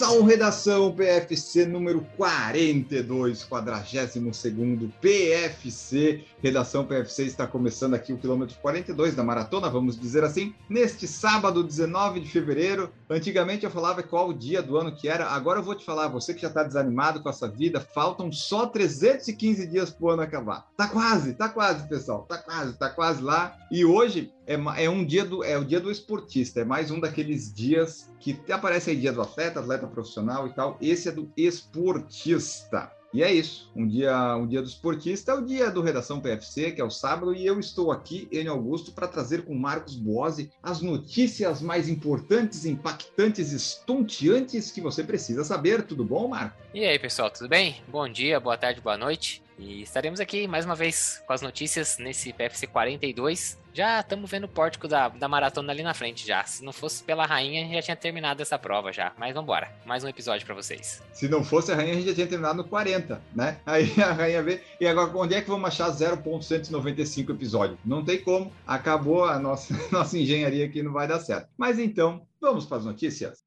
Começa o Redação PFC número 42, 42 PFC. Redação PFC está começando aqui o quilômetro 42 da maratona, vamos dizer assim, neste sábado, 19 de fevereiro. Antigamente eu falava qual o dia do ano que era, agora eu vou te falar, você que já está desanimado com essa vida, faltam só 315 dias para o ano acabar. Tá quase, tá quase, pessoal, tá quase, tá quase lá. E hoje é, é um dia do é o dia do esportista, é mais um daqueles dias que aparece aí dia do atleta, atleta profissional e tal. Esse é do esportista. E é isso. Um dia, um dia do esportista é o dia do Redação PFC, que é o sábado, e eu estou aqui, em Augusto, para trazer com Marcos Boazzi as notícias mais importantes, impactantes, estonteantes que você precisa saber. Tudo bom, Marcos? E aí, pessoal, tudo bem? Bom dia, boa tarde, boa noite. E estaremos aqui mais uma vez com as notícias nesse PFC 42. Já estamos vendo o pórtico da, da maratona ali na frente já. Se não fosse pela rainha, já tinha terminado essa prova já. Mas vamos embora. Mais um episódio para vocês. Se não fosse a rainha, a gente já tinha terminado no 40, né? Aí a rainha vê. E agora, onde é que vamos achar 0.195 episódio? Não tem como. Acabou a nossa, nossa engenharia aqui, não vai dar certo. Mas então, vamos para as notícias.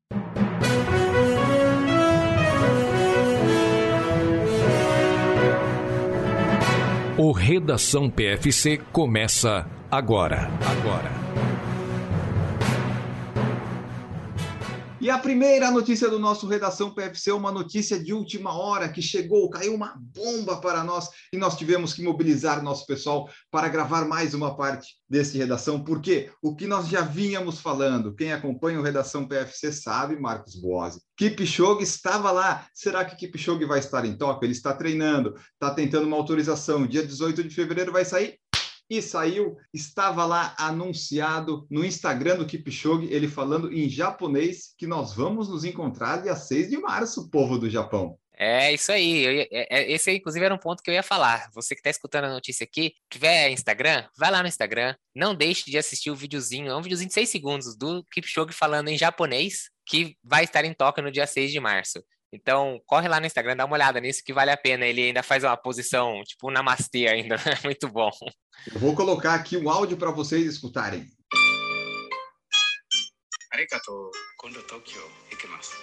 O Redação PFC começa agora. Agora. E a primeira notícia do nosso Redação PFC é uma notícia de última hora que chegou, caiu uma bomba para nós e nós tivemos que mobilizar nosso pessoal para gravar mais uma parte desse Redação, porque o que nós já vínhamos falando, quem acompanha o Redação PFC sabe, Marcos Boazzi, Kipchoge estava lá. Será que Kipchoge vai estar em Tóquio? Ele está treinando, está tentando uma autorização. Dia 18 de fevereiro vai sair? E saiu, estava lá anunciado no Instagram do Kipchoge, ele falando em japonês que nós vamos nos encontrar dia 6 de março, povo do Japão. É isso aí. Eu, é, esse, inclusive, era um ponto que eu ia falar. Você que está escutando a notícia aqui, tiver Instagram, vai lá no Instagram. Não deixe de assistir o videozinho. É um videozinho de 6 segundos do Kipchoge falando em japonês, que vai estar em Tóquio no dia 6 de março. Então, corre lá no Instagram, dá uma olhada nisso que vale a pena. Ele ainda faz uma posição, tipo, um namastê ainda. Muito bom. Eu vou colocar aqui um áudio para vocês escutarem. Arigato. Kondo Tokyo ikimasu.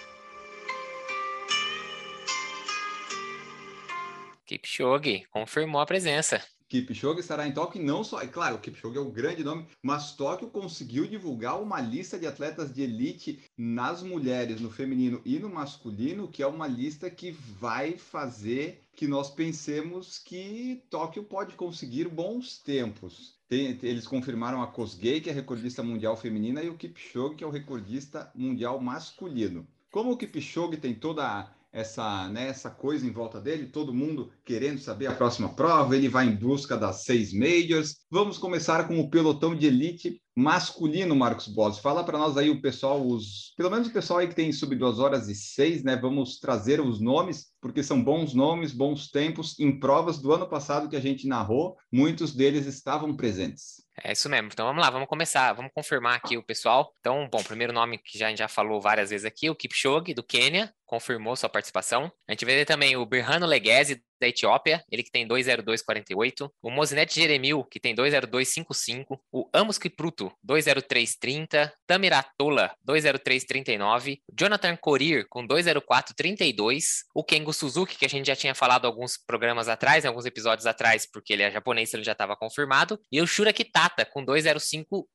Kipchoge confirmou a presença. Kipchoge estará em Tóquio, não só, é claro, o Kipchoge é um grande nome, mas Tóquio conseguiu divulgar uma lista de atletas de elite nas mulheres, no feminino e no masculino, que é uma lista que vai fazer que nós pensemos que Tóquio pode conseguir bons tempos. Tem, eles confirmaram a Kosgei, que é recordista mundial feminina, e o Kipchoge, que é o recordista mundial masculino. Como o Kipchoge tem toda a essa, né, essa coisa em volta dele, todo mundo querendo saber a próxima prova, ele vai em busca das seis majors. Vamos começar com o pelotão de elite masculino, Marcos Boss. Fala para nós aí o pessoal, os, pelo menos o pessoal aí que tem sub 2 horas e 6, né? Vamos trazer os nomes, porque são bons nomes, bons tempos. Em provas do ano passado que a gente narrou, muitos deles estavam presentes. É isso mesmo. Então vamos lá, vamos começar, vamos confirmar aqui o pessoal. Então, bom, primeiro nome que já, a gente já falou várias vezes aqui, o Kipchoge, do Quênia, confirmou sua participação. A gente vê também o Birhano Leghese, da Etiópia, ele que tem 20248, o Mozinete Jeremil, que tem 20255, o Amos Kipruto, 20330, Tamiratola, 20339, Jonathan Corir, com 20432, o Kengo Suzuki, que a gente já tinha falado alguns programas atrás, alguns episódios atrás, porque ele é japonês, ele já estava confirmado, e o Shura Kitata, com 20501,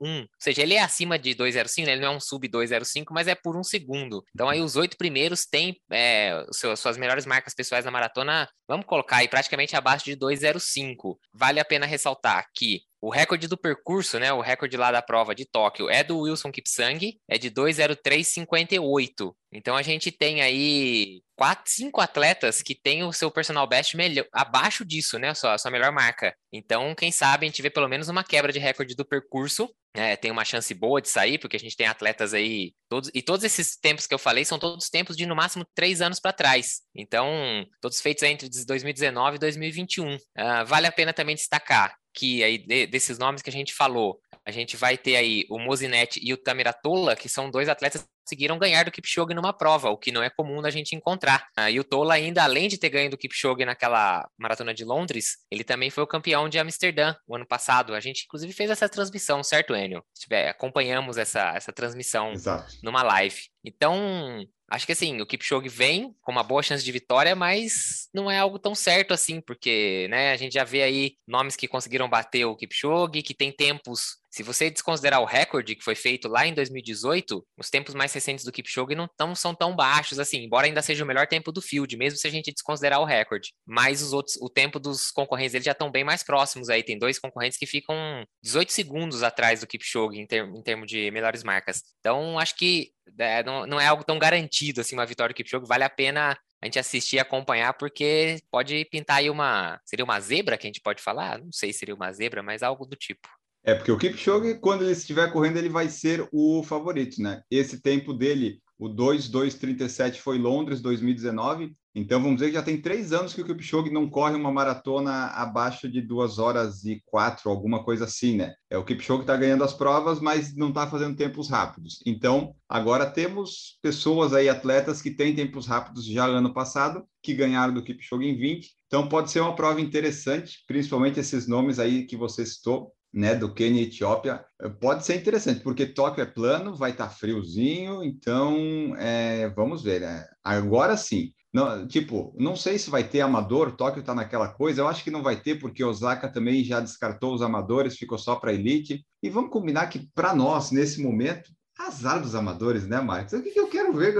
ou seja, ele é acima de 205, né? ele não é um sub 205, mas é por um segundo. Então aí os oito primeiros têm é, suas melhores marcas pessoais na maratona Vamos colocar aí praticamente abaixo de 2,05. Vale a pena ressaltar que o recorde do percurso, né, o recorde lá da prova de Tóquio é do Wilson Kipsang, é de 2:03:58. Então a gente tem aí quatro, cinco atletas que têm o seu personal best melhor, abaixo disso, né, a sua, a sua melhor marca. Então, quem sabe a gente vê pelo menos uma quebra de recorde do percurso. É, tem uma chance boa de sair, porque a gente tem atletas aí, todos, e todos esses tempos que eu falei são todos tempos de no máximo três anos para trás. Então, todos feitos entre 2019 e 2021. Uh, vale a pena também destacar que aí de, desses nomes que a gente falou, a gente vai ter aí o Mozinetti e o Tamiratola, que são dois atletas que conseguiram ganhar do Kipchoge numa prova, o que não é comum da gente encontrar. Ah, e o Tola ainda, além de ter ganho do Kipchoge naquela maratona de Londres, ele também foi o campeão de Amsterdã o ano passado. A gente, inclusive, fez essa transmissão, certo, Enio? Acompanhamos essa, essa transmissão Exato. numa live. Então, Acho que assim, o Kipchoge vem com uma boa chance de vitória, mas não é algo tão certo assim, porque né, a gente já vê aí nomes que conseguiram bater o Kipchoge, que tem tempos se você desconsiderar o recorde que foi feito lá em 2018, os tempos mais recentes do Kipchoge não tão, são tão baixos assim, embora ainda seja o melhor tempo do field, mesmo se a gente desconsiderar o recorde. Mas os outros, o tempo dos concorrentes eles já estão bem mais próximos aí. Tem dois concorrentes que ficam 18 segundos atrás do Kipchoge em, ter, em termos de melhores marcas. Então, acho que é, não, não é algo tão garantido assim uma vitória do Kipchoge. Vale a pena a gente assistir e acompanhar, porque pode pintar aí uma. Seria uma zebra que a gente pode falar? Não sei se seria uma zebra, mas algo do tipo. É, porque o Kipchoge, quando ele estiver correndo, ele vai ser o favorito, né? Esse tempo dele, o 2,237 foi Londres 2019. Então, vamos dizer que já tem três anos que o Kipchoge não corre uma maratona abaixo de duas horas e quatro, alguma coisa assim, né? É o Kipchoge está ganhando as provas, mas não está fazendo tempos rápidos. Então, agora temos pessoas aí, atletas que têm tempos rápidos já ano passado, que ganharam do Kipchoge em 20. Então, pode ser uma prova interessante, principalmente esses nomes aí que você citou né, do Quênia e Etiópia, eh, pode ser interessante, porque Tóquio é plano, vai estar tá friozinho, então é, vamos ver. Né? Agora sim, não, tipo, não sei se vai ter amador, Tóquio está naquela coisa, eu acho que não vai ter, porque Osaka também já descartou os amadores, ficou só para elite. E vamos combinar que, para nós, nesse momento, azar dos amadores, né, Marcos? O que, que eu quero ver?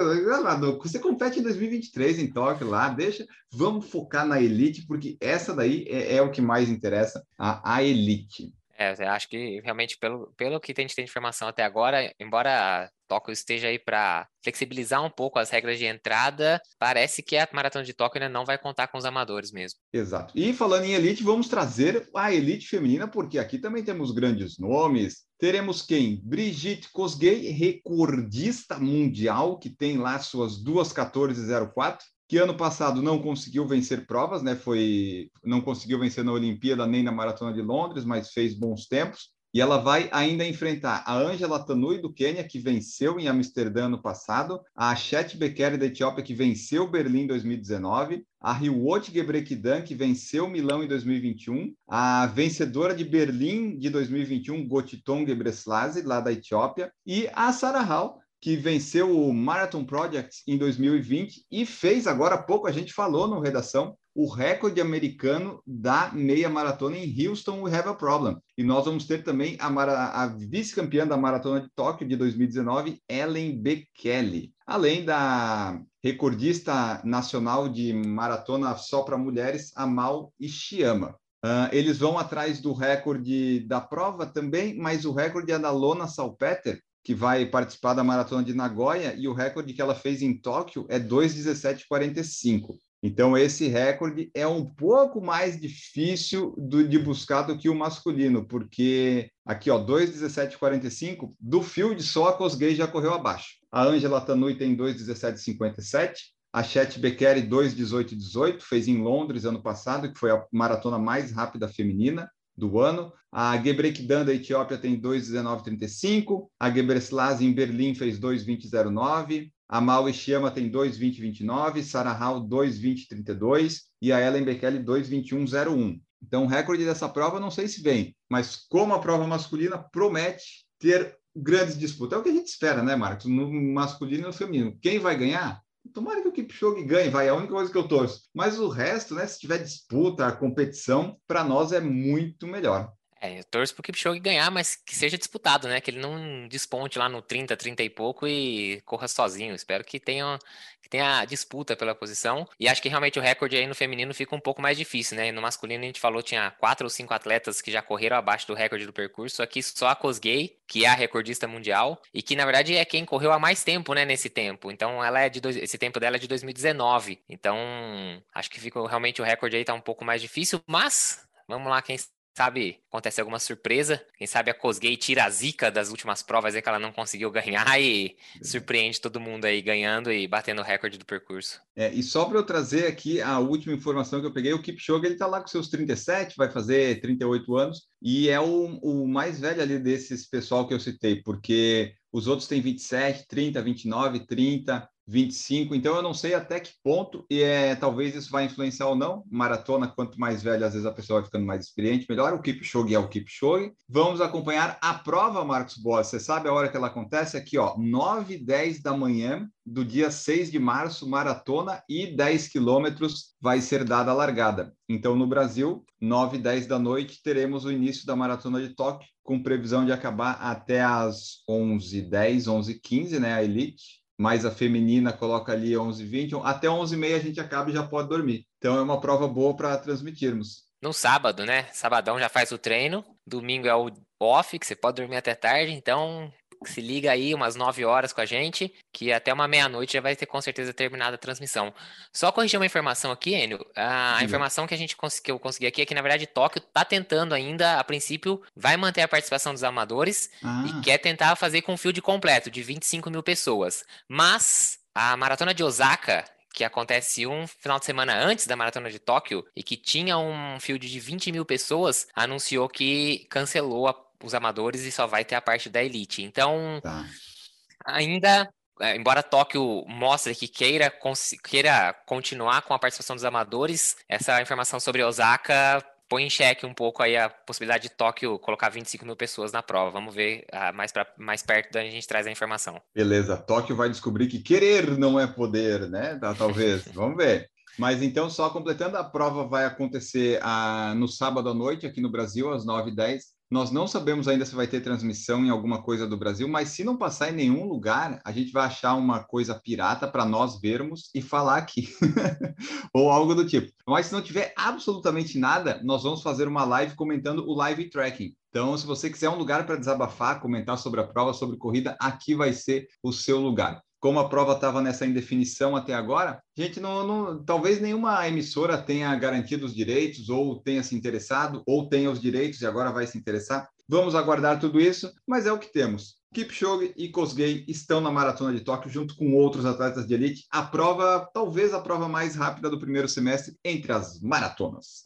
Você compete em 2023 em Tóquio lá, deixa, vamos focar na elite, porque essa daí é, é o que mais interessa, a, a elite. É, acho que realmente, pelo, pelo que a gente tem de informação até agora, embora Tóquio esteja aí para flexibilizar um pouco as regras de entrada, parece que a maratona de Tóquio ainda não vai contar com os amadores mesmo. Exato. E falando em elite, vamos trazer a elite feminina, porque aqui também temos grandes nomes. Teremos quem? Brigitte Kosgei, recordista mundial, que tem lá suas duas 14,04 que ano passado não conseguiu vencer provas, né? Foi não conseguiu vencer na Olimpíada nem na Maratona de Londres, mas fez bons tempos. E ela vai ainda enfrentar a Angela Tanui do Quênia, que venceu em Amsterdã no passado, a Chet Bekele da Etiópia, que venceu Berlim em 2019, a Riwot Gebrekidan, que venceu Milão em 2021, a vencedora de Berlim de 2021, Gotiton Gebreslase, lá da Etiópia, e a Sarah Hall, que venceu o Marathon Project em 2020 e fez, agora há pouco a gente falou no Redação, o recorde americano da meia maratona em Houston, We Have a Problem. E nós vamos ter também a, a vice-campeã da maratona de Tóquio de 2019, Ellen Bekele. Além da recordista nacional de maratona só para mulheres, Amal Ishiyama. Uh, eles vão atrás do recorde da prova também, mas o recorde é da Lona Salpeter, que vai participar da maratona de Nagoya e o recorde que ela fez em Tóquio é 2:17:45. Então esse recorde é um pouco mais difícil do, de buscar do que o masculino, porque aqui ó 2:17:45 do field só a Cosgay já correu abaixo. A Angela Tanui tem 2:17:57. A Chet Beccari 2:18:18 fez em Londres ano passado, que foi a maratona mais rápida feminina do ano. A Gebrekidan da Etiópia tem 2,19,35. A Gebreselassie em Berlim fez 2,20,09. A Mal Ishiyama tem 2,20,29. Sarah Hall 2,20,32. E a Ellen Bekele 2,21,01. Então, o recorde dessa prova não sei se vem, mas como a prova masculina promete ter grandes disputas. É o que a gente espera, né, Marcos? No masculino e no feminino. Quem vai ganhar? Tomara que o Kipchoge ganhe, vai, é a única coisa que eu torço. Mas o resto, né, se tiver disputa, competição, para nós é muito melhor. É, eu torço pro Kipchoge ganhar, mas que seja disputado, né? Que ele não desponte lá no 30, 30 e pouco e corra sozinho. Espero que tenha, que tenha disputa pela posição. E acho que realmente o recorde aí no feminino fica um pouco mais difícil, né? No masculino a gente falou tinha quatro ou cinco atletas que já correram abaixo do recorde do percurso. Aqui só a Kosgei, que é a recordista mundial e que na verdade é quem correu há mais tempo, né? Nesse tempo. Então ela é de dois, esse tempo dela é de 2019. Então acho que fica realmente o recorde aí tá um pouco mais difícil, mas vamos lá quem sabe, acontece alguma surpresa. Quem sabe a Cosgay tira a zica das últimas provas aí que ela não conseguiu ganhar e surpreende todo mundo aí ganhando e batendo o recorde do percurso. É, e só para eu trazer aqui a última informação que eu peguei, o Kipchoge ele tá lá com seus 37, vai fazer 38 anos e é o, o mais velho ali desses pessoal que eu citei, porque os outros têm 27, 30, 29, 30, 25, então eu não sei até que ponto, e é, talvez isso vai influenciar ou não. Maratona, quanto mais velho, às vezes a pessoa vai ficando mais experiente, melhor. O Kipchoge é o Kipchoge. Vamos acompanhar a prova, Marcos Boas. Você sabe a hora que ela acontece? Aqui, ó, 9 e 10 da manhã do dia 6 de março, maratona e 10 quilômetros vai ser dada a largada. Então, no Brasil, 9 e 10 da noite, teremos o início da maratona de Tóquio, com previsão de acabar até às 11h10, 11h15, né, a elite mais a feminina coloca ali 11 20 até 11 h 30 a gente acaba e já pode dormir. Então é uma prova boa para transmitirmos. No sábado, né? Sabadão já faz o treino, domingo é o off, que você pode dormir até tarde, então se liga aí umas 9 horas com a gente, que até uma meia-noite já vai ter com certeza terminado a transmissão. Só corrigir uma informação aqui, Enio. A, a informação que a gente que eu consegui aqui é que, na verdade, Tóquio está tentando ainda, a princípio, vai manter a participação dos amadores ah. e quer tentar fazer com field completo, de 25 mil pessoas. Mas a maratona de Osaka, que acontece um final de semana antes da maratona de Tóquio e que tinha um field de 20 mil pessoas, anunciou que cancelou a os amadores e só vai ter a parte da elite. Então, tá. ainda, é, embora Tóquio mostre que queira, queira continuar com a participação dos amadores, essa informação sobre Osaka põe em xeque um pouco aí a possibilidade de Tóquio colocar 25 mil pessoas na prova. Vamos ver ah, mais, pra, mais perto da gente traz a informação. Beleza, Tóquio vai descobrir que querer não é poder, né? Tá, talvez. Vamos ver. Mas então, só completando, a prova vai acontecer ah, no sábado à noite aqui no Brasil, às 9h10. Nós não sabemos ainda se vai ter transmissão em alguma coisa do Brasil, mas se não passar em nenhum lugar, a gente vai achar uma coisa pirata para nós vermos e falar aqui, ou algo do tipo. Mas se não tiver absolutamente nada, nós vamos fazer uma live comentando o live tracking. Então, se você quiser um lugar para desabafar, comentar sobre a prova, sobre corrida, aqui vai ser o seu lugar como a prova estava nessa indefinição até agora, a gente não, não, talvez nenhuma emissora tenha garantido os direitos, ou tenha se interessado, ou tenha os direitos e agora vai se interessar. Vamos aguardar tudo isso, mas é o que temos. Kipchoge e Kosgei estão na maratona de Tóquio junto com outros atletas de elite. A prova, talvez a prova mais rápida do primeiro semestre entre as maratonas.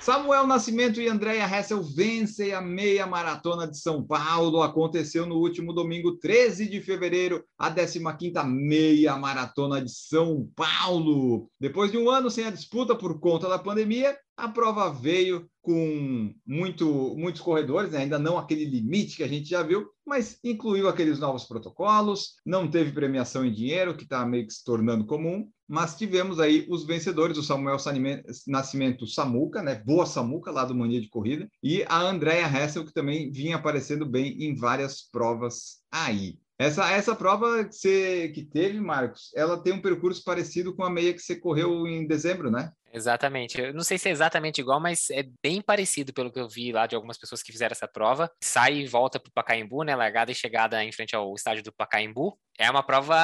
Samuel Nascimento e Andréia Hessel vencem a meia maratona de São Paulo. Aconteceu no último domingo, 13 de fevereiro, a 15ª meia maratona de São Paulo. Depois de um ano sem a disputa por conta da pandemia, a prova veio com muito, muitos corredores, né? ainda não aquele limite que a gente já viu, mas incluiu aqueles novos protocolos, não teve premiação em dinheiro, que está meio que se tornando comum, mas tivemos aí os vencedores, o Samuel Nascimento Samuca, né? Boa Samuca, lá do Mania de Corrida, e a Andrea Hessel, que também vinha aparecendo bem em várias provas aí. Essa, essa prova que, você, que teve, Marcos, ela tem um percurso parecido com a meia que você correu em dezembro, né? Exatamente. Eu não sei se é exatamente igual, mas é bem parecido pelo que eu vi lá de algumas pessoas que fizeram essa prova. Sai e volta para o Pacaembu, né? Largada e chegada em frente ao estádio do Pacaembu. É uma prova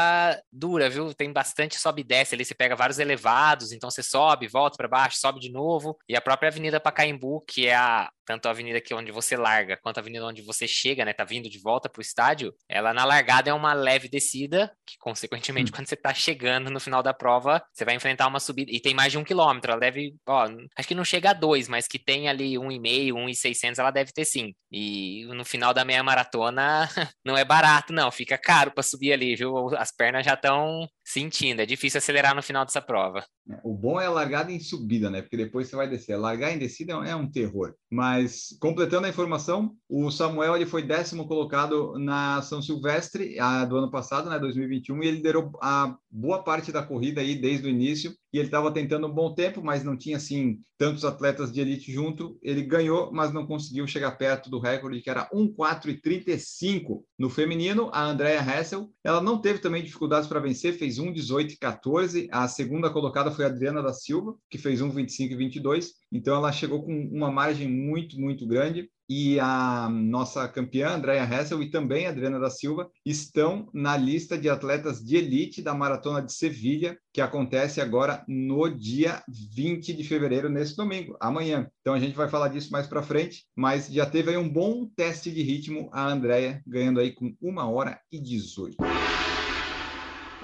dura, viu? Tem bastante sobe e desce ali. Você pega vários elevados, então você sobe, volta para baixo, sobe de novo. E a própria Avenida Pacaembu, que é a, tanto a avenida que onde você larga quanto a avenida onde você chega, né? Tá vindo de volta para o estádio. Ela na largada é uma leve descida, que consequentemente, hum. quando você tá chegando no final da prova, você vai enfrentar uma subida. E tem mais de um quilômetro quilômetro, ela deve, ó, acho que não chega a dois, mas que tem ali um e meio, um e seiscentos, ela deve ter sim. E no final da meia maratona não é barato, não, fica caro para subir ali, viu? As pernas já estão sentindo, é difícil acelerar no final dessa prova. O bom é a largada em subida, né? Porque depois você vai descer. Largar em descida é um terror. Mas, completando a informação, o Samuel ele foi décimo colocado na São Silvestre a, do ano passado, né? 2021, e ele liderou a boa parte da corrida aí desde o início. E ele estava tentando um bom tempo, mas não tinha, assim, tantos atletas de elite junto. Ele ganhou, mas não conseguiu chegar perto do recorde, que era 1,435 no feminino. A Andrea Hessel, ela não teve também dificuldades para vencer, fez 1,18 e 14. A segunda colocada foi a Adriana da Silva, que fez 1,25 e 22. Então ela chegou com uma margem muito, muito grande e a nossa campeã, Andréa Hessel, e também a Adriana da Silva, estão na lista de atletas de elite da Maratona de Sevilha, que acontece agora no dia 20 de fevereiro, nesse domingo, amanhã. Então a gente vai falar disso mais para frente, mas já teve aí um bom teste de ritmo a Andréia, ganhando aí com 1 hora e 18.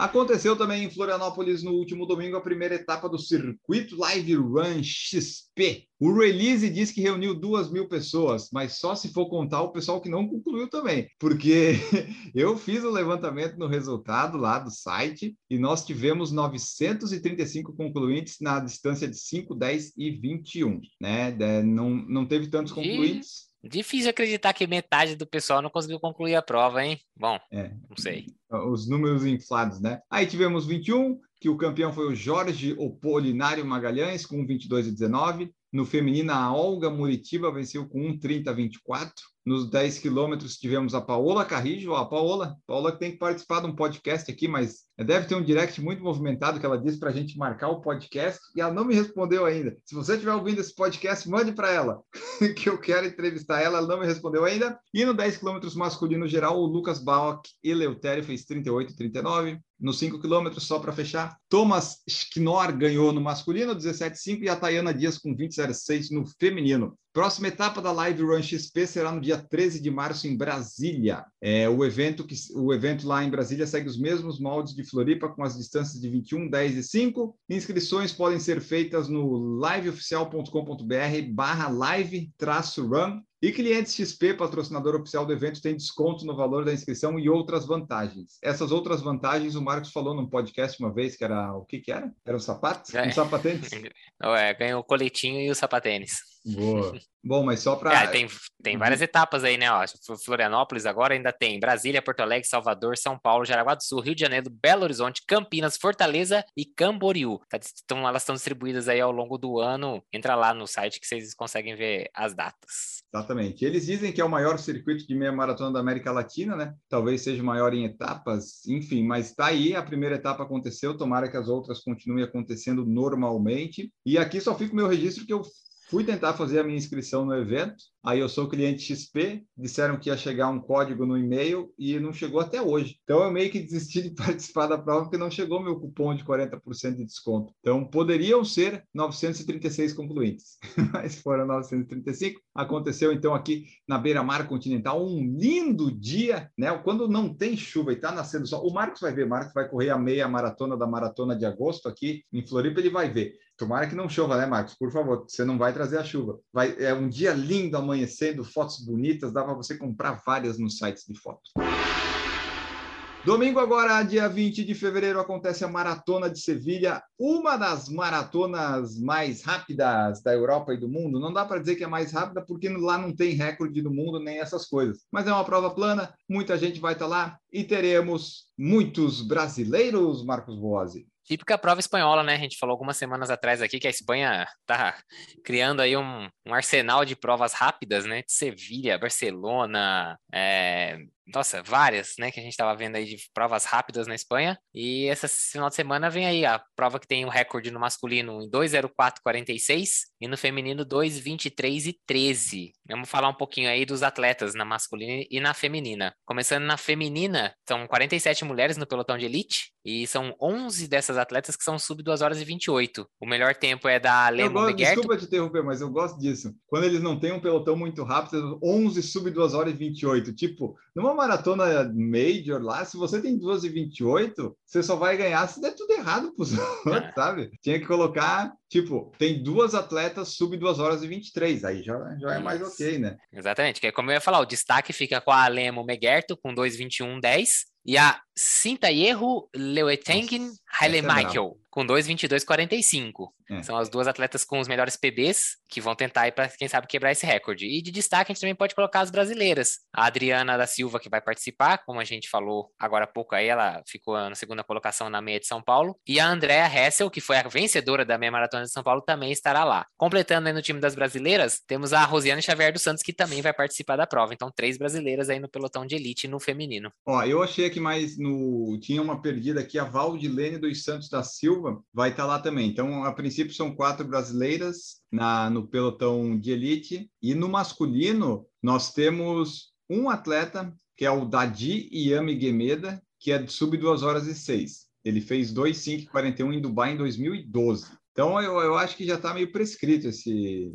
Aconteceu também em Florianópolis no último domingo a primeira etapa do circuito Live Run XP. O release diz que reuniu duas mil pessoas, mas só se for contar o pessoal que não concluiu também, porque eu fiz o levantamento no resultado lá do site e nós tivemos 935 concluintes na distância de 5, 10 e 21, né? Não, não teve tantos concluintes. Difícil acreditar que metade do pessoal não conseguiu concluir a prova, hein? Bom, é. não sei. Os números inflados, né? Aí tivemos 21, que o campeão foi o Jorge Opolinário Magalhães, com 22 e 19. No feminino, a Olga Muritiba venceu com 1,30 24. Nos 10 quilômetros tivemos a Paola Carrijo, a Paola, Paola que tem que participar de um podcast aqui, mas deve ter um direct muito movimentado que ela disse para a gente marcar o podcast e ela não me respondeu ainda. Se você estiver ouvindo esse podcast, mande para ela, que eu quero entrevistar ela, ela não me respondeu ainda. E no 10 quilômetros masculino geral, o Lucas Bauck Eleutério fez 38 e 39 nos 5 quilômetros, só para fechar. Thomas Schknor ganhou no masculino, 17,5, e a Tayana Dias com 20,06 no feminino. Próxima etapa da Live Run XP será no dia 13 de março em Brasília. É, o, evento que, o evento lá em Brasília segue os mesmos moldes de Floripa, com as distâncias de 21, 10 e 5. Inscrições podem ser feitas no liveoficial.com.br barra live-run e clientes XP, patrocinador oficial do evento, tem desconto no valor da inscrição e outras vantagens. Essas outras vantagens, o Marcos falou num podcast uma vez que era o que que era? Era o sapato? É. Um sapatênis? é, ganhou o coletinho e o sapatênis. Boa. Bom, mas só para. É, tem, tem várias uhum. etapas aí, né? Ó, Florianópolis agora ainda tem Brasília, Porto Alegre, Salvador, São Paulo, Jaraguá do Sul, Rio de Janeiro, Belo Horizonte, Campinas, Fortaleza e Camboriú. Tá, então, elas estão distribuídas aí ao longo do ano. Entra lá no site que vocês conseguem ver as datas. Exatamente. Eles dizem que é o maior circuito de meia maratona da América Latina, né? Talvez seja o maior em etapas, enfim, mas está aí. A primeira etapa aconteceu. Tomara que as outras continuem acontecendo normalmente. E aqui só fica o meu registro que eu Fui tentar fazer a minha inscrição no evento, aí eu sou cliente XP, disseram que ia chegar um código no e-mail e não chegou até hoje. Então eu meio que desisti de participar da prova porque não chegou meu cupom de 40% de desconto. Então poderiam ser 936 concluintes, mas foram 935. Aconteceu então aqui na beira-mar continental um lindo dia, né? Quando não tem chuva e está nascendo sol. O Marcos vai ver, Marcos vai correr a meia maratona da maratona de agosto aqui em Floripa, ele vai ver. Tomara que não chova, né, Marcos? Por favor, você não vai trazer a chuva. Vai, é um dia lindo amanhecendo, fotos bonitas, dá para você comprar várias nos sites de fotos. Domingo agora, dia 20 de fevereiro, acontece a Maratona de Sevilha, uma das maratonas mais rápidas da Europa e do mundo. Não dá para dizer que é mais rápida porque lá não tem recorde do mundo nem essas coisas. Mas é uma prova plana, muita gente vai estar tá lá e teremos muitos brasileiros, Marcos Boazzi. Típica prova espanhola, né? A gente falou algumas semanas atrás aqui que a Espanha tá criando aí um, um arsenal de provas rápidas, né? Sevilha, Barcelona, é, nossa, várias, né, que a gente estava vendo aí de provas rápidas na Espanha. E esse final de semana vem aí a prova que tem um recorde no masculino em 2:04:46 e no feminino 2:23 e 13. Vamos falar um pouquinho aí dos atletas na masculina e na feminina. Começando na feminina, são 47 mulheres no pelotão de elite e são 11 dessas atletas que são sub 2 horas e 28. O melhor tempo é da Lemo Meguerto. Desculpa te interromper, mas eu gosto disso. Quando eles não têm um pelotão muito rápido, 11 sub 2 horas e 28. Tipo, numa maratona major lá, se você tem 2 e 28, você só vai ganhar se der tudo errado pros outros, ah. sabe? Tinha que colocar, tipo, tem duas atletas sub 2 horas e 23. Aí já, já é mais ok, né? Exatamente. É como eu ia falar, o destaque fica com a Lemo Meguerto com 2 21 10 Ja Sintaierro Leuetengen Michael com 2,22,45. É. São as duas atletas com os melhores PBs que vão tentar ir para, quem sabe, quebrar esse recorde. E de destaque, a gente também pode colocar as brasileiras. A Adriana da Silva, que vai participar, como a gente falou agora há pouco aí, ela ficou na segunda colocação na meia de São Paulo. E a Andrea Hessel, que foi a vencedora da meia maratona de São Paulo, também estará lá. Completando aí no time das brasileiras, temos a Rosiane Xavier dos Santos, que também vai participar da prova. Então, três brasileiras aí no pelotão de elite no feminino. Ó, eu achei que mais no. Tinha uma perdida aqui, a Valdilene dos Santos da Silva vai estar tá lá também. Então, a princípio, são quatro brasileiras na, no pelotão de elite. E no masculino, nós temos um atleta, que é o Dadi Yami Gemeda, que é sub 2 horas e 6. Ele fez 2,541 em Dubai em 2012. Então, eu, eu acho que já está meio prescrito esse,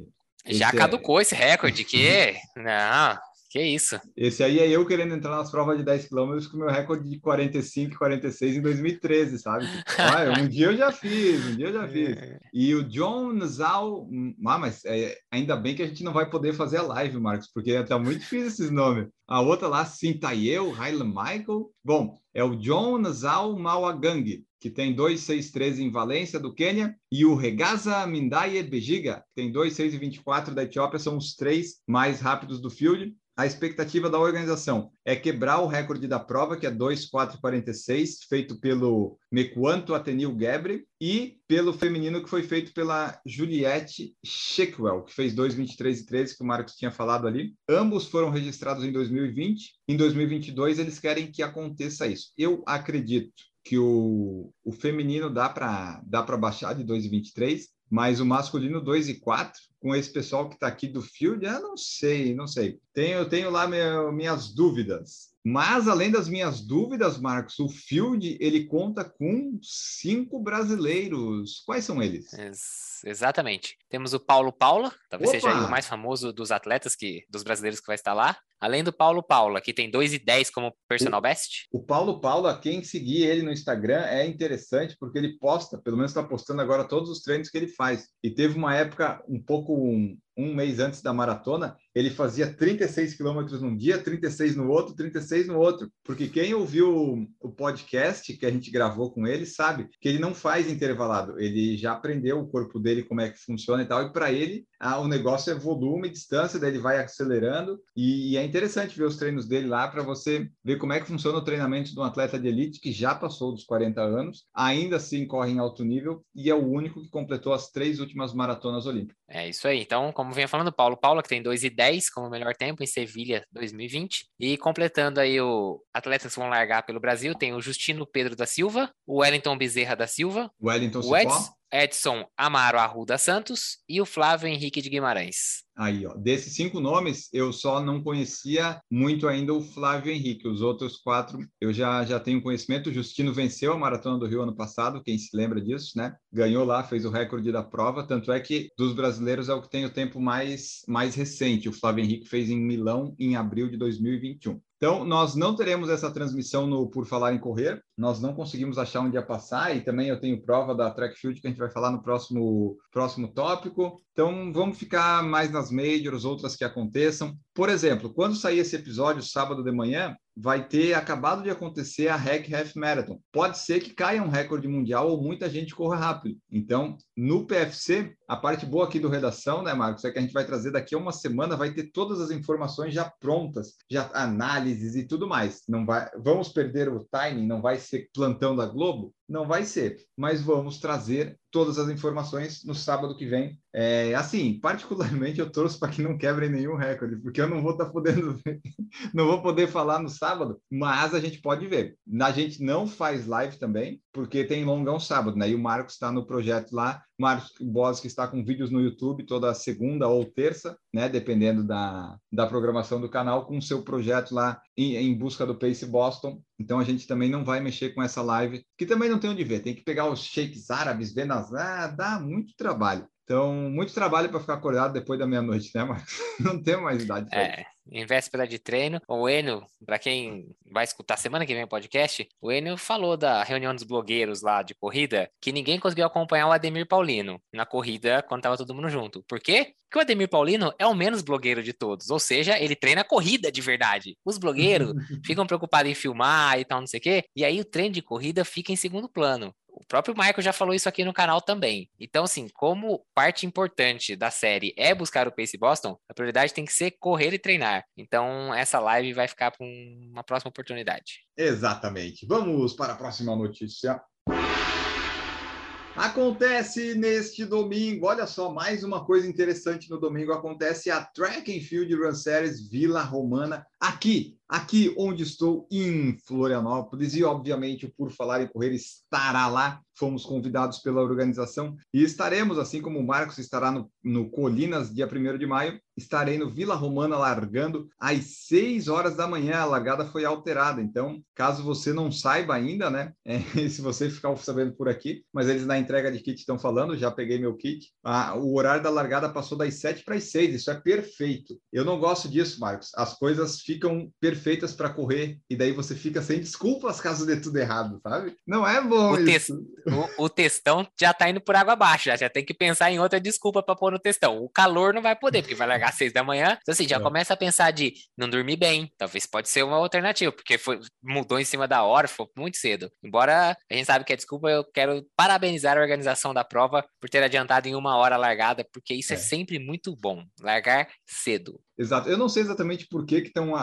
já esse caducou é... esse recorde, que não, que isso. Esse aí é eu querendo entrar nas provas de 10 km com meu recorde de 45, 46 em 2013, sabe? Ah, um dia eu já fiz, um dia eu já fiz. É. E o John Nazal, ah, mas é, ainda bem que a gente não vai poder fazer a live, Marcos, porque tá muito difícil esses nomes. A outra lá, Sintayeu, Highland Michael. Bom, é o John Nazal Mawagang, que tem 2,613 em Valência, do Quênia, e o Regaza Mindaye Bejiga, que tem 2,624 da Etiópia, são os três mais rápidos do field a expectativa da organização é quebrar o recorde da prova, que é 2,446, feito pelo Mekwanto Atenil Gebre, e pelo feminino, que foi feito pela Juliette Sheckwell, que fez 2,23 e 13, que o Marcos tinha falado ali. Ambos foram registrados em 2020. Em 2022, eles querem que aconteça isso. Eu acredito que o, o feminino dá para dá baixar de 2,23, mas o masculino 2 e 4 com esse pessoal que está aqui do field, eu não sei, não sei. Tenho, tenho lá meu, minhas dúvidas. Mas, além das minhas dúvidas, Marcos, o field, ele conta com cinco brasileiros. Quais são eles? Ex exatamente. Temos o Paulo Paula, talvez Opa! seja o mais famoso dos atletas, que dos brasileiros que vai estar lá. Além do Paulo Paula, que tem 2 e 10 como personal o, best. O Paulo Paula, quem seguir ele no Instagram é interessante porque ele posta, pelo menos está postando agora todos os treinos que ele faz. E teve uma época um pouco um, um mês antes da maratona, ele fazia 36 quilômetros num dia, 36 no outro, 36 no outro. Porque quem ouviu o podcast que a gente gravou com ele sabe que ele não faz intervalado. Ele já aprendeu o corpo dele como é que funciona e tal. E para ele, o negócio é volume, distância, daí ele vai acelerando. E, e é interessante ver os treinos dele lá para você ver como é que funciona o treinamento de um atleta de elite que já passou dos 40 anos, ainda assim corre em alto nível e é o único que completou as três últimas maratonas olímpicas. É isso aí. Então, como vinha falando, Paulo Paula, que tem 2 e 10 como melhor tempo em Sevilha 2020. E completando aí o atletas que vão largar pelo Brasil, tem o Justino Pedro da Silva, o Wellington Bezerra da Silva, Wellington o Edson, Edson Amaro Arruda Santos e o Flávio Henrique de Guimarães. Aí, ó, desses cinco nomes, eu só não conhecia muito ainda o Flávio Henrique. Os outros quatro eu já, já tenho conhecimento. O Justino venceu a Maratona do Rio ano passado, quem se lembra disso, né? Ganhou lá, fez o recorde da prova. Tanto é que dos brasileiros é o que tem o tempo mais, mais recente. O Flávio Henrique fez em Milão em abril de 2021. Então, nós não teremos essa transmissão no Por Falar em Correr, nós não conseguimos achar onde ia passar, e também eu tenho prova da Track Field que a gente vai falar no próximo, próximo tópico. Então, vamos ficar mais nas majors, outras que aconteçam. Por exemplo, quando sair esse episódio sábado de manhã, vai ter acabado de acontecer a Hack Half Marathon. Pode ser que caia um recorde mundial ou muita gente corra rápido. Então, no PFC, a parte boa aqui do redação, né, Marcos, é que a gente vai trazer daqui a uma semana, vai ter todas as informações já prontas, já análises e tudo mais. Não vai, vamos perder o timing, não vai ser plantão da Globo, não vai ser, mas vamos trazer todas as informações no sábado que vem. É, assim, particularmente eu torço para que não quebrem nenhum recorde, porque eu não vou estar tá podendo ver, não vou poder falar no sábado, mas a gente pode ver. A gente não faz live também, porque tem longão sábado, né? E o Marcos está no projeto lá, Marcos Boss que está com vídeos no YouTube toda segunda ou terça, né? Dependendo da, da programação do canal, com o seu projeto lá em, em busca do Pace Boston. Então a gente também não vai mexer com essa live, que também não tem onde ver. Tem que pegar os shakes árabes, ver nas. Ah, dá muito trabalho. Então, muito trabalho para ficar acordado depois da meia-noite, né? Mas não tem mais idade. É, em véspera de treino, o Enio, para quem vai escutar semana que vem o podcast, o Enio falou da reunião dos blogueiros lá de corrida, que ninguém conseguiu acompanhar o Ademir Paulino na corrida quando tava todo mundo junto. Por quê? Porque o Ademir Paulino é o menos blogueiro de todos, ou seja, ele treina corrida de verdade. Os blogueiros ficam preocupados em filmar e tal, não sei o quê, e aí o treino de corrida fica em segundo plano. O próprio Michael já falou isso aqui no canal também. Então, assim, como parte importante da série é buscar o Pace Boston, a prioridade tem que ser correr e treinar. Então, essa live vai ficar para uma próxima oportunidade. Exatamente. Vamos para a próxima notícia. Acontece neste domingo, olha só, mais uma coisa interessante no domingo, acontece a Track and Field Run Series Vila Romana aqui, aqui onde estou em Florianópolis e obviamente por falar em correr estará lá fomos convidados pela organização e estaremos, assim como o Marcos estará no, no Colinas, dia 1 de maio, estarei no Vila Romana largando às 6 horas da manhã. A largada foi alterada, então, caso você não saiba ainda, né? É, se você ficar sabendo por aqui, mas eles na entrega de kit estão falando, já peguei meu kit. Ah, o horário da largada passou das 7 para as 6, isso é perfeito. Eu não gosto disso, Marcos. As coisas ficam perfeitas para correr e daí você fica sem desculpas caso dê tudo errado, sabe? Não é bom o isso. O, o textão já tá indo por água abaixo, já, já tem que pensar em outra desculpa para pôr no textão. O calor não vai poder, porque vai largar às seis da manhã. Então, assim, já é. começa a pensar de não dormir bem. Talvez pode ser uma alternativa, porque foi, mudou em cima da hora, foi muito cedo. Embora a gente sabe que é desculpa, eu quero parabenizar a organização da prova por ter adiantado em uma hora a largada, porque isso é, é sempre muito bom. Largar cedo. Exato. Eu não sei exatamente por que estão.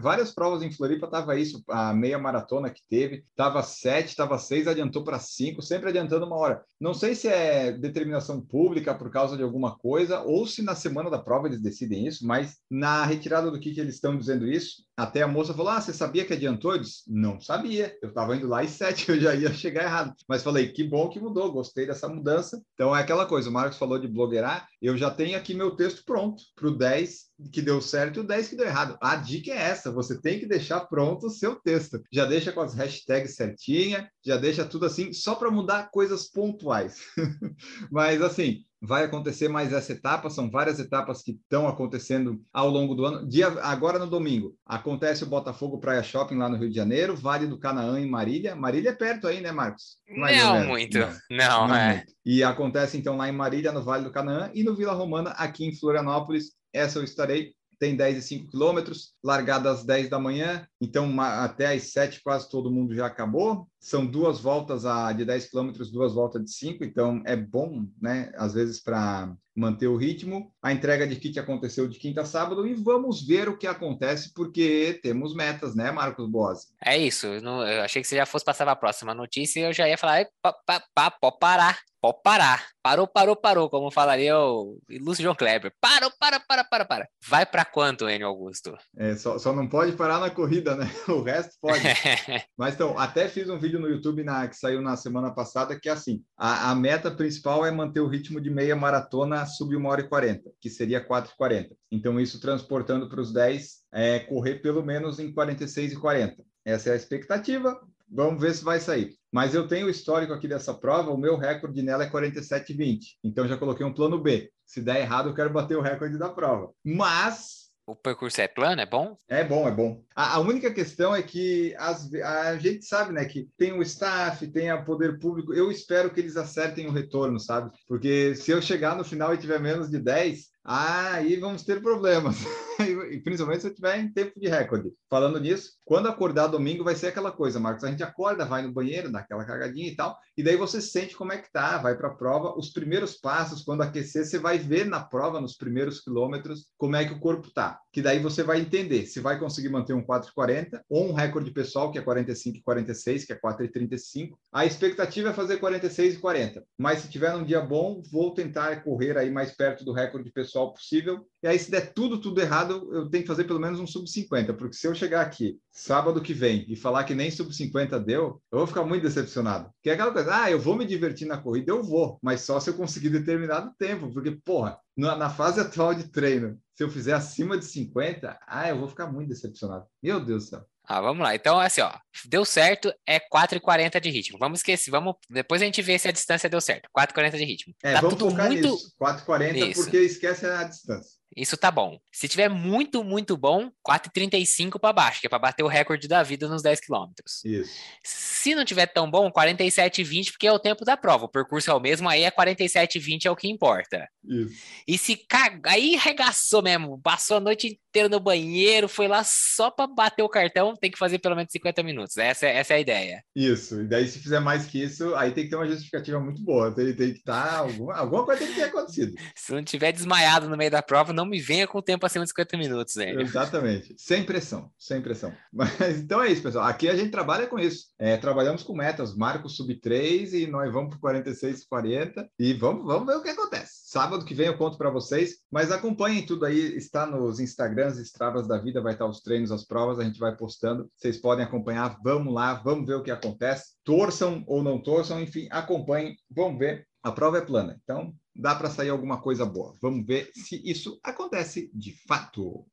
Várias provas em Floripa tava isso, a meia maratona que teve, tava sete, tava seis, adiantou para cinco, sempre adiantando uma hora. Não sei se é determinação pública por causa de alguma coisa, ou se na semana da prova eles decidem isso, mas na retirada do que, que eles estão dizendo isso, até a moça falou: Ah, você sabia que adiantou? Eu disse: Não sabia. Eu estava indo lá e sete, eu já ia chegar errado. Mas falei: Que bom que mudou, gostei dessa mudança. Então é aquela coisa: o Marcos falou de blogueirar. Eu já tenho aqui meu texto pronto para o 10 que deu certo e o 10 que deu errado. A dica é essa: você tem que deixar pronto o seu texto. Já deixa com as hashtags certinha, já deixa tudo assim, só para mudar coisas pontuais. Mas assim, vai acontecer mais essa etapa, são várias etapas que estão acontecendo ao longo do ano. Dia, agora no domingo, acontece o Botafogo Praia Shopping lá no Rio de Janeiro, Vale do Canaã em Marília. Marília é perto aí, né, Marcos? Mais não muito, não, não, não é. Muito. E acontece então lá em Marília, no Vale do Canaã, e no Vila Romana, aqui em Florianópolis. Essa eu estarei tem 10 e 5 quilômetros, largada às 10 da manhã, então até às 7 quase todo mundo já acabou. São duas voltas a, de 10 quilômetros, duas voltas de 5, então é bom, né? Às vezes para manter o ritmo. A entrega de kit aconteceu de quinta a sábado e vamos ver o que acontece, porque temos metas, né, Marcos Boas? É isso. Eu, não, eu achei que você já fosse passar para a próxima notícia e eu já ia falar, pode parar, pode parar. Parou, parou, parou, como falaria o ilustre João Kleber. Parou, para, para, para, para. Vai para quanto, Enio Augusto? É, só, só não pode parar na corrida, né? O resto pode. Mas então, até fiz um vídeo no YouTube na, que saiu na semana passada que é assim: a, a meta principal é manter o ritmo de meia maratona sub 1 hora e 40, que seria 4 e 40. Então, isso transportando para os 10, é correr pelo menos em 46 e 40. Essa é a expectativa. Vamos ver se vai sair. Mas eu tenho o histórico aqui dessa prova, o meu recorde nela é 47,20. Então já coloquei um plano B. Se der errado, eu quero bater o recorde da prova. Mas o percurso é plano, é bom? É bom, é bom. A, a única questão é que as, a gente sabe, né, que tem o staff, tem o poder público. Eu espero que eles acertem o retorno, sabe? Porque se eu chegar no final e tiver menos de 10, aí vamos ter problemas. e principalmente se tiver em tempo de recorde. Falando nisso, quando acordar domingo vai ser aquela coisa, Marcos. A gente acorda, vai no banheiro, dá aquela cagadinha e tal, e daí você sente como é que tá, vai para a prova. Os primeiros passos, quando aquecer, você vai ver na prova, nos primeiros quilômetros, como é que o corpo tá. Que daí você vai entender se vai conseguir manter um 4,40 ou um recorde pessoal, que é 45 e 46, que é 4,35. A expectativa é fazer 46 e 40. Mas se tiver um dia bom, vou tentar correr aí mais perto do recorde pessoal possível. E aí, se der tudo, tudo errado, eu tenho que fazer pelo menos um sub-50, porque se eu chegar aqui sábado que vem e falar que nem sub-50 deu, eu vou ficar muito decepcionado. Que é aquela coisa, ah, eu vou me divertir na corrida, eu vou, mas só se eu conseguir determinado tempo, porque, porra, na, na fase atual de treino, se eu fizer acima de 50, ah, eu vou ficar muito decepcionado. Meu Deus do céu. Ah, vamos lá. Então, assim, ó, deu certo, é 4,40 de ritmo. Vamos esquecer, vamos. Depois a gente vê se a distância deu certo. 4,40 de ritmo. É, tá vamos focar muito... nisso. 4,40 porque esquece a distância. Isso tá bom. Se tiver muito, muito bom, 4,35 para baixo, que é para bater o recorde da vida nos 10 quilômetros. Isso. Se não tiver tão bom, 47,20, porque é o tempo da prova. O percurso é o mesmo, aí é 47,20 é o que importa. Isso. E se caga, aí regaçou mesmo, passou a noite inteira no banheiro, foi lá só para bater o cartão, tem que fazer pelo menos 50 minutos. Essa, é, essa é a ideia. Isso. E daí, se fizer mais que isso, aí tem que ter uma justificativa muito boa. Tem, tem que estar. Tá, alguma, alguma coisa tem que ter acontecido. Se não tiver desmaiado no meio da prova, não me venha com o tempo acima de 50 minutos, velho. Exatamente. Sem pressão, sem pressão. Mas então é isso, pessoal. Aqui a gente trabalha com isso. É, trabalhamos com metas. Marcos sub 3 e nós vamos para 46, 40 e vamos, vamos ver o que acontece. Sábado que vem eu conto para vocês, mas acompanhem tudo aí. Está nos Instagrams, Estravas da Vida, vai estar os treinos, as provas, a gente vai postando. Vocês podem acompanhar. Vamos lá, vamos ver o que acontece. Torçam ou não torçam, enfim, acompanhem. Vamos ver. A prova é plana. Então, dá para sair alguma coisa boa. Vamos ver se isso acontece de fato.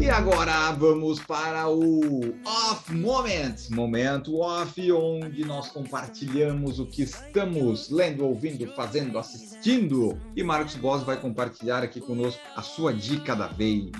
E agora vamos para o Off Moment, momento off, onde nós compartilhamos o que estamos lendo, ouvindo, fazendo, assistindo. E Marcos Boss vai compartilhar aqui conosco a sua dica da vez.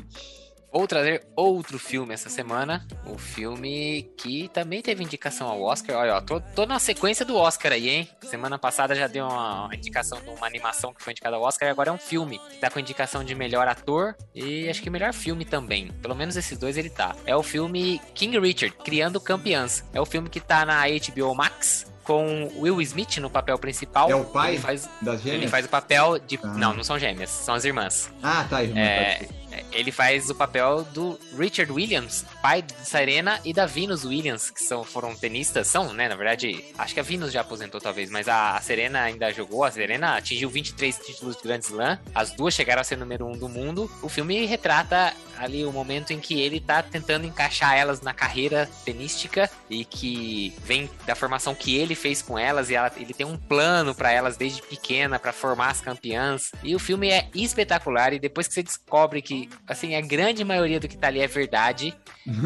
Vou trazer outro filme essa semana. O um filme que também teve indicação ao Oscar. Olha, ó, tô, tô, na sequência do Oscar aí, hein? Semana passada já deu uma, indicação de uma animação que foi indicada ao Oscar. E agora é um filme que tá com indicação de melhor ator e acho que melhor filme também. Pelo menos esses dois ele tá. É o filme King Richard, Criando Campeãs. É o filme que tá na HBO Max com Will Smith no papel principal. É o pai ele faz, das gêmeas? Ele faz o papel de... Ah. Não, não são gêmeas, são as irmãs. Ah, tá, irmã. É, ele faz o papel do Richard Williams, pai de Serena e da Venus Williams, que são, foram tenistas, são, né? Na verdade, acho que a Venus já aposentou talvez, mas a, a Serena ainda jogou. A Serena atingiu 23 títulos de Grand Slam. As duas chegaram a ser número um do mundo. O filme retrata ali o momento em que ele tá tentando encaixar elas na carreira tenística e que vem da formação que ele fez com elas e ela, ele tem um plano para elas desde pequena para formar as campeãs. E o filme é espetacular e depois que você descobre que assim a grande maioria do que tá ali é verdade,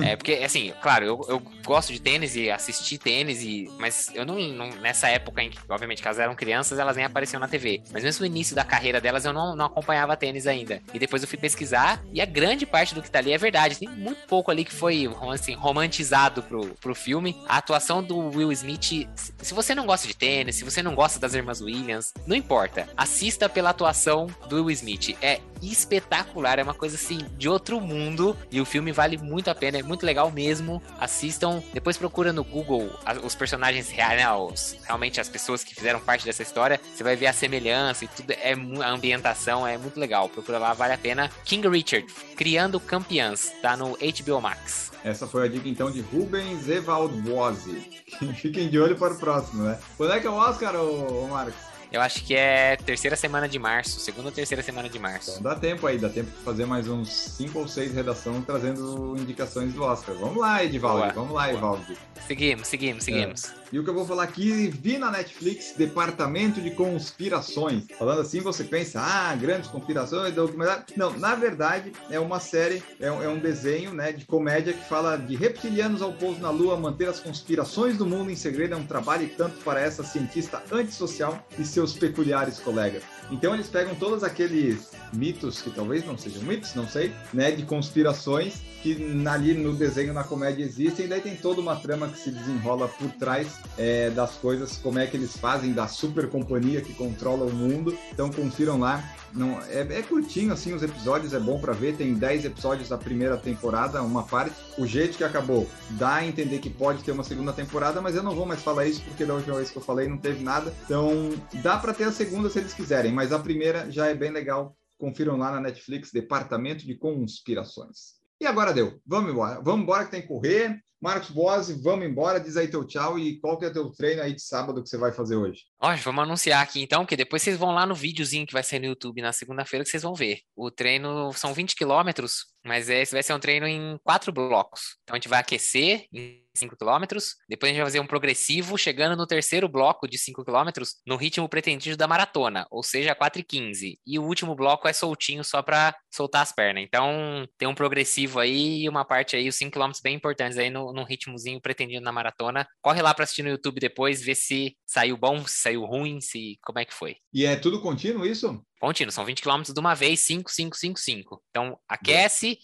é porque assim, claro, eu, eu gosto de tênis e assisti tênis e mas eu não, não, nessa época em que obviamente que elas eram crianças, elas nem apareciam na TV, mas mesmo no início da carreira delas eu não, não acompanhava tênis ainda. E depois eu fui pesquisar e a grande parte do que tá ali é verdade. Tem muito pouco ali que foi assim, romantizado pro, pro filme. A atuação do Will Smith, se você não gosta de tênis, se você não gosta das irmãs Williams, não importa. Assista pela atuação do Will Smith. É espetacular, é uma coisa assim de outro mundo e o filme vale muito a pena, é muito legal mesmo. Assistam, depois procura no Google os personagens reais, né, os, realmente as pessoas que fizeram parte dessa história, você vai ver a semelhança e tudo, é a ambientação é muito legal. Procura lá, vale a pena. King Richard, Criando Campeãs, tá no HBO Max. Essa foi a dica então de Rubens Evald Boazzi. Fiquem de olho para o próximo, né? Quando é que é o Oscar, ô, Marcos? Eu acho que é terceira semana de março, segunda ou terceira semana de março. Então dá tempo aí, dá tempo de fazer mais uns cinco ou seis redações trazendo indicações do Oscar. Vamos lá, Edivaldo, vamos lá, Edivaldo. Seguimos, seguimos, seguimos. É. E o que eu vou falar aqui, vi na Netflix Departamento de Conspirações. Falando assim, você pensa, ah, grandes conspirações. Não, na verdade, é uma série, é um, é um desenho né, de comédia que fala de reptilianos ao pouso na Lua, manter as conspirações do mundo em segredo. É um trabalho tanto para essa cientista antissocial e seus peculiares colegas. Então eles pegam todos aqueles mitos, que talvez não sejam mitos, não sei, né, de conspirações que ali no desenho, na comédia existem, e daí tem toda uma trama que se desenrola por trás é, das coisas, como é que eles fazem, da super companhia que controla o mundo. Então confiram lá. Não, é, é curtinho assim os episódios, é bom para ver. Tem 10 episódios da primeira temporada, uma parte. O jeito que acabou dá a entender que pode ter uma segunda temporada, mas eu não vou mais falar isso porque da última vez que eu falei não teve nada. Então dá para ter a segunda se eles quiserem, mas a primeira já é bem legal. Confiram lá na Netflix, Departamento de Conspirações. E agora deu. Vamos embora. Vamos embora que tem que correr. Marcos Boas, vamos embora, diz aí teu tchau e qual que é teu treino aí de sábado que você vai fazer hoje? Ó, vamos anunciar aqui então, que depois vocês vão lá no videozinho que vai ser no YouTube na segunda-feira que vocês vão ver. O treino são 20 quilômetros, mas esse vai ser um treino em quatro blocos. Então a gente vai aquecer em 5 km, depois a gente vai fazer um progressivo, chegando no terceiro bloco de 5 km, no ritmo pretendido da maratona, ou seja, 4 e 15. E o último bloco é soltinho só para soltar as pernas. Então tem um progressivo aí e uma parte aí, os 5 km bem importantes aí no, no ritmozinho pretendido na maratona. Corre lá para assistir no YouTube depois, ver se saiu bom, se saiu ruim, se como é que foi. E é tudo contínuo isso? Contínuo, são 20 km de uma vez, 5, 5, 5, 5. Então aquece,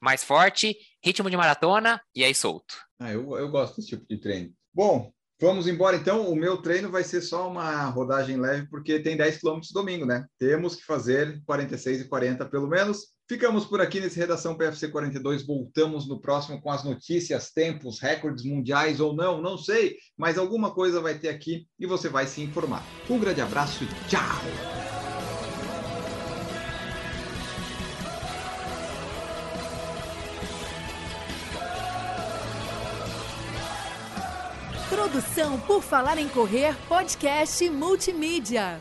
mais forte, ritmo de maratona e aí solto. Ah, eu, eu gosto desse tipo de treino. Bom, Vamos embora então. O meu treino vai ser só uma rodagem leve, porque tem 10 quilômetros domingo, né? Temos que fazer 46 e 40 pelo menos. Ficamos por aqui nesse Redação PFC 42. Voltamos no próximo com as notícias, tempos, recordes mundiais ou não, não sei, mas alguma coisa vai ter aqui e você vai se informar. Um grande abraço e tchau! Produção por Falar em Correr, podcast multimídia.